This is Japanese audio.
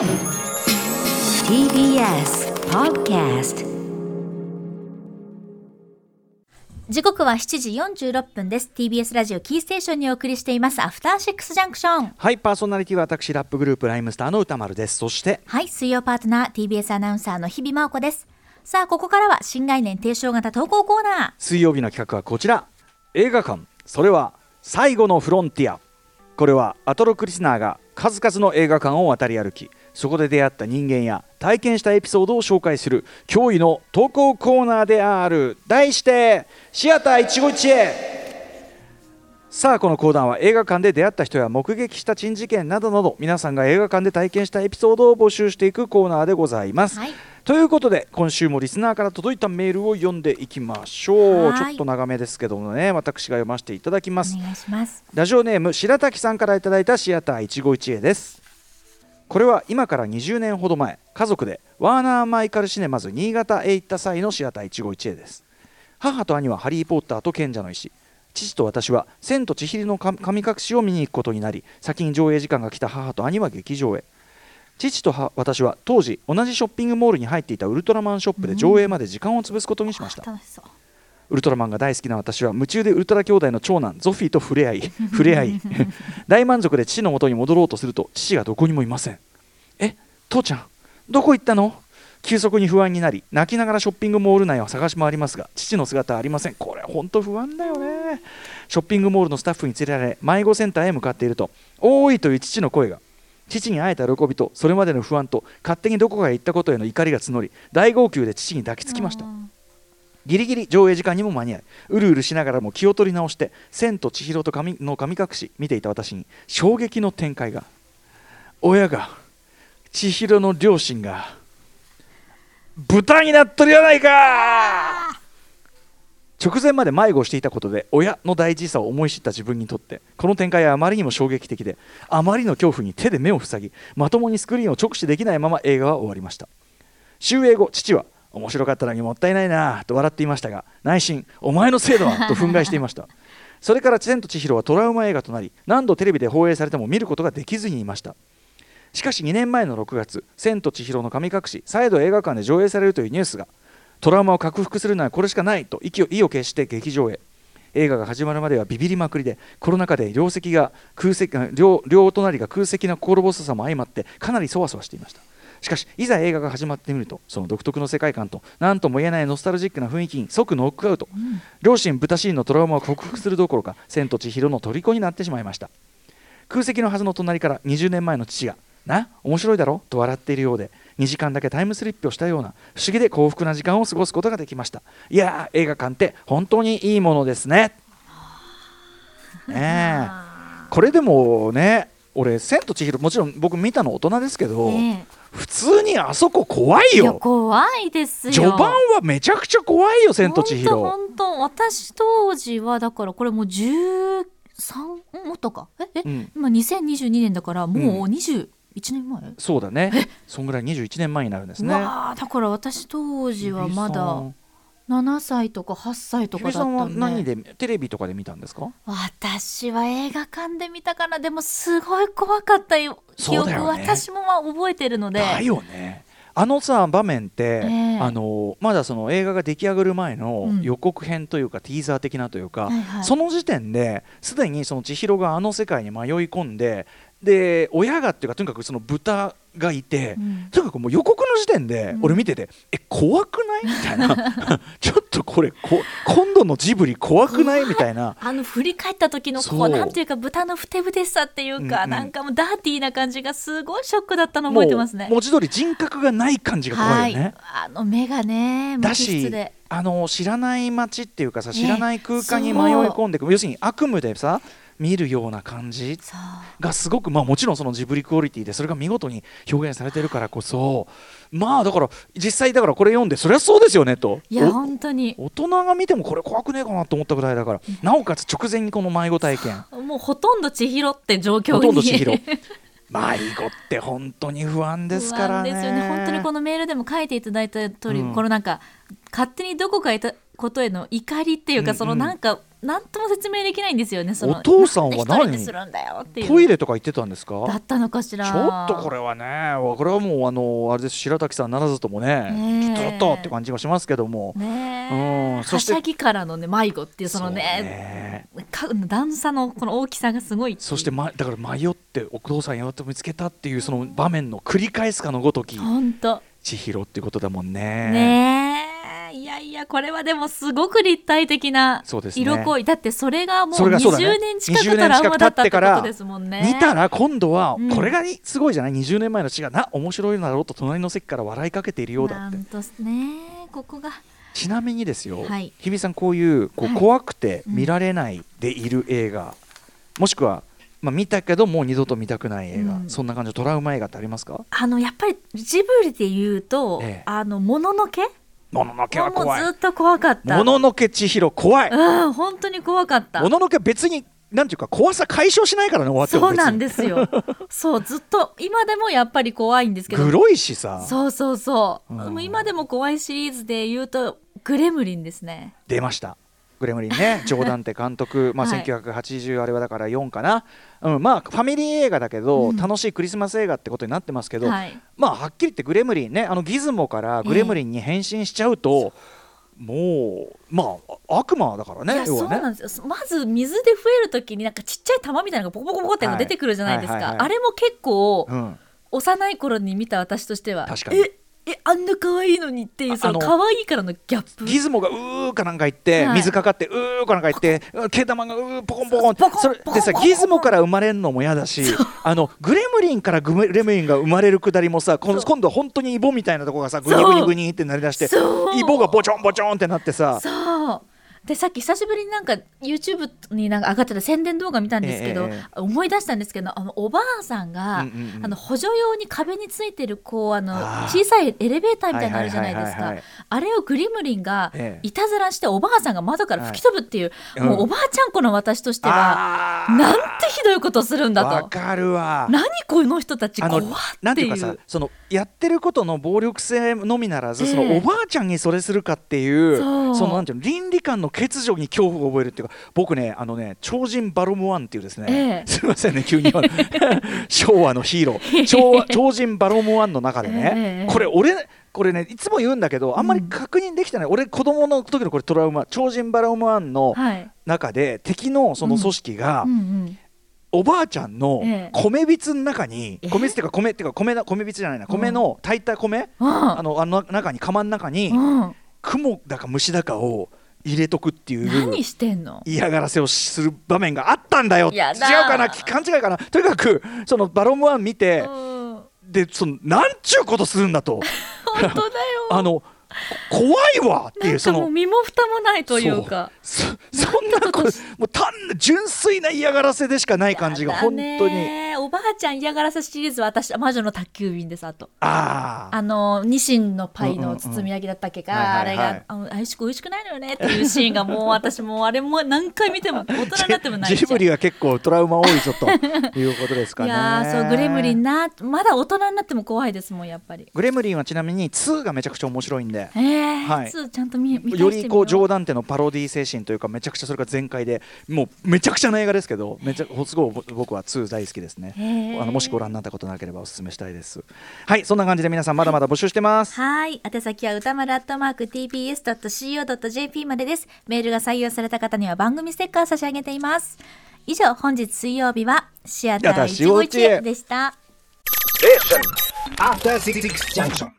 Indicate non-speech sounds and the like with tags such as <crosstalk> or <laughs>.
TBS Podcast 時刻は7時46分です。TBS ラジオキーステーションにお送りしています。アフターシックスジャンクションはいパーソナリティは私ラップグループライムスターの歌丸です。そしてはい水曜パートナー TBS アナウンサーの日々真央子です。さあここからは新概念提唱型投稿コーナー。水曜日の企画はこちら。映画館。それは最後のフロンティア。これはアトロクリスナーが数々の映画館を渡り歩きそこで出会った人間や体験したエピソードを紹介する驚異の投稿コーナーである。題してシアター一期一会。さあこのコーナーは映画館で出会った人や目撃した珍事件などなど皆さんが映画館で体験したエピソードを募集していくコーナーでございます、はい。ということで今週もリスナーから届いたメールを読んでいきましょう。はい。ちょっと長めですけどもね私が読ませていただきます。お願いします。ラジオネーム白滝さんからいただいたシアター一期一会ですこれは今から20年ほど前家族でワーナーマイカルシネマズ新潟へ行った際のシアター一期一会です。母と兄はハリー・ポッターと賢者の石。父と私は千と千尋の神隠しを見に行くことになり先に上映時間が来た母と兄は劇場へ。父と私は当時同じショッピングモールに入っていたウルトラマンショップで上映まで時間を潰すことにしました、楽しそう。ウルトラマンが大好きな私は夢中でウルトラ兄弟の長男ゾフィーと触れ合い <laughs> 触れ合い大満足で父の元に戻ろうとすると父がどこにもいません。え父ちゃんどこ行ったの？急速に不安になり泣きながらショッピングモール内を探し回りますが父の姿はありません。これ本当不安だよね。ショッピングモールのスタッフに連れられ迷子センターへ向かっていると「おーい!」という父の声が父に会えた喜びとそれまでの不安と勝手にどこかへ行ったことへの怒りが募り大号泣で父に抱きつきましたギリギリ上映時間にも間に合いうるうるしながらも気を取り直して「千と千尋と神の神隠し」見ていた私に衝撃の展開が。親が千尋の両親が豚になっとるやないか！直前まで迷子していたことで親の大事さを思い知った自分にとってこの展開はあまりにも衝撃的であまりの恐怖に手で目を塞ぎまともにスクリーンを直視できないまま映画は終わりました。終映後父は面白かったのにもったいないなと笑っていましたが内心お前のせいだわと憤慨していました。<laughs> それから「千と千尋」はトラウマ映画となり何度テレビで放映されても見ることができずにいました。しかし2年前の6月「千と千尋の神隠し」再度映画館で上映されるというニュースがトラウマを克服するならこれしかないと意を意を決して劇場へ。映画が始まるまではビビりまくりでコロナ禍で両席が空席両両隣が空席な心細さも相まってかなりそわそわしていましたしかしいざ映画が始まってみるとその独特の世界観と何とも言えないノスタルジックな雰囲気に即ノックアウト、両親豚シーンのトラウマを克服するどころか千と千尋の虜になってしまいました。空席のはずの隣から20年前の父が「な面白いだろ?」と笑っているようで2時間だけタイムスリップをしたような不思議で幸福な時間を過ごすことができました。いやー映画館って本当にいいものですね。ねえ。これでもね俺「千と千尋」もちろん僕見たの大人ですけど、ね普通にあそこ怖いよ。怖いですよ。序盤はめちゃくちゃ怖いよ「千と千尋」本当私当時はだからこれもう13もっとか。ええ、うん。今2022年だからもう21年前、そうだね。そんぐらい21年前になるんですね。だから私当時はまだ7歳とか8歳とかだったんで。何でテレビとかで見たんですか？私は映画館で見たからでもすごい怖かったよ。記憶そうだよね。私もまあ覚えてるので。だよね。あのさ場面って、ええ。あのまだその映画が出来上がる前のうん。予告編というか、ティーザー的なというか、はいはい。その時点ですでにその千尋があの世界に迷い込んでで親がっていうかとにかくその豚がいて、うん。とにかくもう予告の時点でうん。俺見てて、え怖くない？みたいな。<laughs> ちょっとこれこ今度のジブリ怖くない？みたいな。<laughs> あの振り返った時のこそう。うなんていうか豚のふてぶてしさっていうか、うんうん。なんかもうダーティーな感じがすごいショックだったの覚えてますね。文字通り人格がない感じが怖いよね。はい。あの目がね無だ機質しで。あの知らない街っていうかさね。知らない空間に迷い込んでく、要するに悪夢でさ見るような感じがすごくまあもちろんそのジブリクオリティでそれが見事に表現されてるからこそまあだから実際だからこれ読んでそりゃそうですよねと。いやお本当に。大人が見てもこれ怖くねえかなと思ったぐらいだからなおかつ直前にこの迷子体験。<laughs> もうほとんど千尋って状況に。ほとんど千尋。<laughs> 迷子って本当に不安ですからね。ですよね。本当にこのメールでも書いていただいた通り、うん。このなんか勝手にどこかいたことへの怒りっていうか、うんそのなんかなんとも説明できないんですよねそのお父さんはなんで一人でするんだよトイレとか行ってたんですか？だったのかしら。ちょっとこれはねこれはもうあのあれです白滝さんならずともねねえ。ちょっとって感じがしますけども、ねうえんそしてはしゃぎからのね迷子っていうそのねか段差のこの大きさがすごいそして、ま、だから迷ってお父さんやっと見つけたっていうその場面の繰り返すかのごとき。本当千尋っていうことだもんね。ねえいやいやこれはでもすごく立体的な色濃いだってそれがもうそれがそうだね。20年近くトラウマだったってことですもんね。見たら今度はうんこれがすごいじゃない、20年前の血がな面白いだろうと隣の席から笑いかけているようだって。なんとね。ここが。ちなみにですよ、はい。日比さんこういうこうはい。怖くて見られないでいる映画、もしくは、まあ、見たけどもう二度と見たくない映画、うん。そんな感じのトラウマ映画ってありますか？あのやっぱりジブリで言うと、ええ。あのもののけもののけはもう怖い。ずっと怖かった。もののけ千尋怖い。うん本当に怖かった。もののけ別になんていうか怖さ解消しないからね終わってもそうなんでですよ。そうずっと今でもやっぱり怖いんですけど。グロいしさ。そうそうそう、うん。でも今でも怖いシリーズで言うとグレムリンですね。出ましたグレムリンね <laughs> ジョーダンテ監督、まあ、はい。1980あれはだから4かな、うん、まあファミリー映画だけど、うん。楽しいクリスマス映画ってことになってますけど、はい。まあはっきり言ってグレムリンねあのギズモからグレムリンに変身しちゃうと、もうまあ悪魔だからいやそうなんですよ。まず水で増える時になんかちっちゃい玉みたいなのがポコポコポコってはい出てくるじゃないですか、あれも結構うん、幼い頃に見た私としては確かに。ええあんな可愛いのにっていうその可愛いからのギャップ。ギズモがうーかなんか言って、はい。水かかってうーかなんか言ってう毛玉がうーポコンポコン。ってでさギズモから生まれるのも嫌だしあのグレムリンからグレムリンが生まれるくだりもさ今度は本当にイボみたいなとこがさグニグニグニってなりだしてイボがボチョンボチョンってなってさ。そうでさっき久しぶりになんか YouTube になんか上がってた宣伝動画見たんですけど、えええ思い出したんですけどあのおばあさんが、うんうんうん。あの補助用に壁についてるこうあの小さいエレベーターみたいなのあるじゃないですか。あれをグリムリンがええ。いたずらしておばあさんが窓から吹き飛ぶっていう、はいもうおばあちゃん子の私としては、あー。なんてひどいことするんだと。わかるわ。何この人たちあ怖っていう。かさそのやってることの暴力性のみならず、ええ。そのおばあちゃんにそれするかっていうそう。のなんていうの倫理観の欠如に恐怖を覚えるっていうか僕ねあのね超人バロムワンっていうですね、ええ。すみませんね急に <laughs> 昭和のヒーロー。超和超人バロムワンの中でね、ええこれ俺これねいつも言うんだけどあんまり確認できてない、俺子供の時のこれトラウマ超人バロムワンのはい。中で敵のその組織が、うんうん。おばあちゃんのええ。米びつの中に、え米びつっていうか米っていうか米だ米びつじゃないな。米の炊いた米、うん。あのあの中に釜の中に、うん。雲だか虫だかを入れとくっていう何してんの？嫌がらせをする場面があったんだよ。違うかな？勘違いかな？とにかくそのバロムワン見て、うん。でそのなんちゅうことするんだと。本当だよ。<laughs> あの怖いわ。ってないううその身も蓋もないというか。そそんなこもう単な純粋な嫌がらせでしかない感じが本当に。ねおばあちゃん嫌がらせシリーズは私魔女の宅急便ですあと。あああのニシンのパイの包み焼きだったっけか、あれがあの美味しく美味しくないのよねっていうシーンがもう私もうあれも何回見ても大人になってもないジブリは結構トラウマ多いぞということですかいね。やーそうグレムリンなまだ大人になっても怖いですもんやっぱり。グレムリンはちなみに2がめちゃくちゃ面白いんで。え。ー、はい。つちゃんと見見よりこう冗談談ってのパロディ精神というかめちゃくちゃそれが全開でもうめちゃくちゃな映画ですけどめちゃすごい僕は2大好きですねへーあのもしご覧になったことなければお勧めしたいですはいそんな感じで皆さんまだまだ募集してますはい。宛先は歌丸アットマーク tbs.co.jp までです。メールが採用された方には番組ステッカーを差し上げています。以上、本日水曜日はシアター一期一会でした。After Six Junction.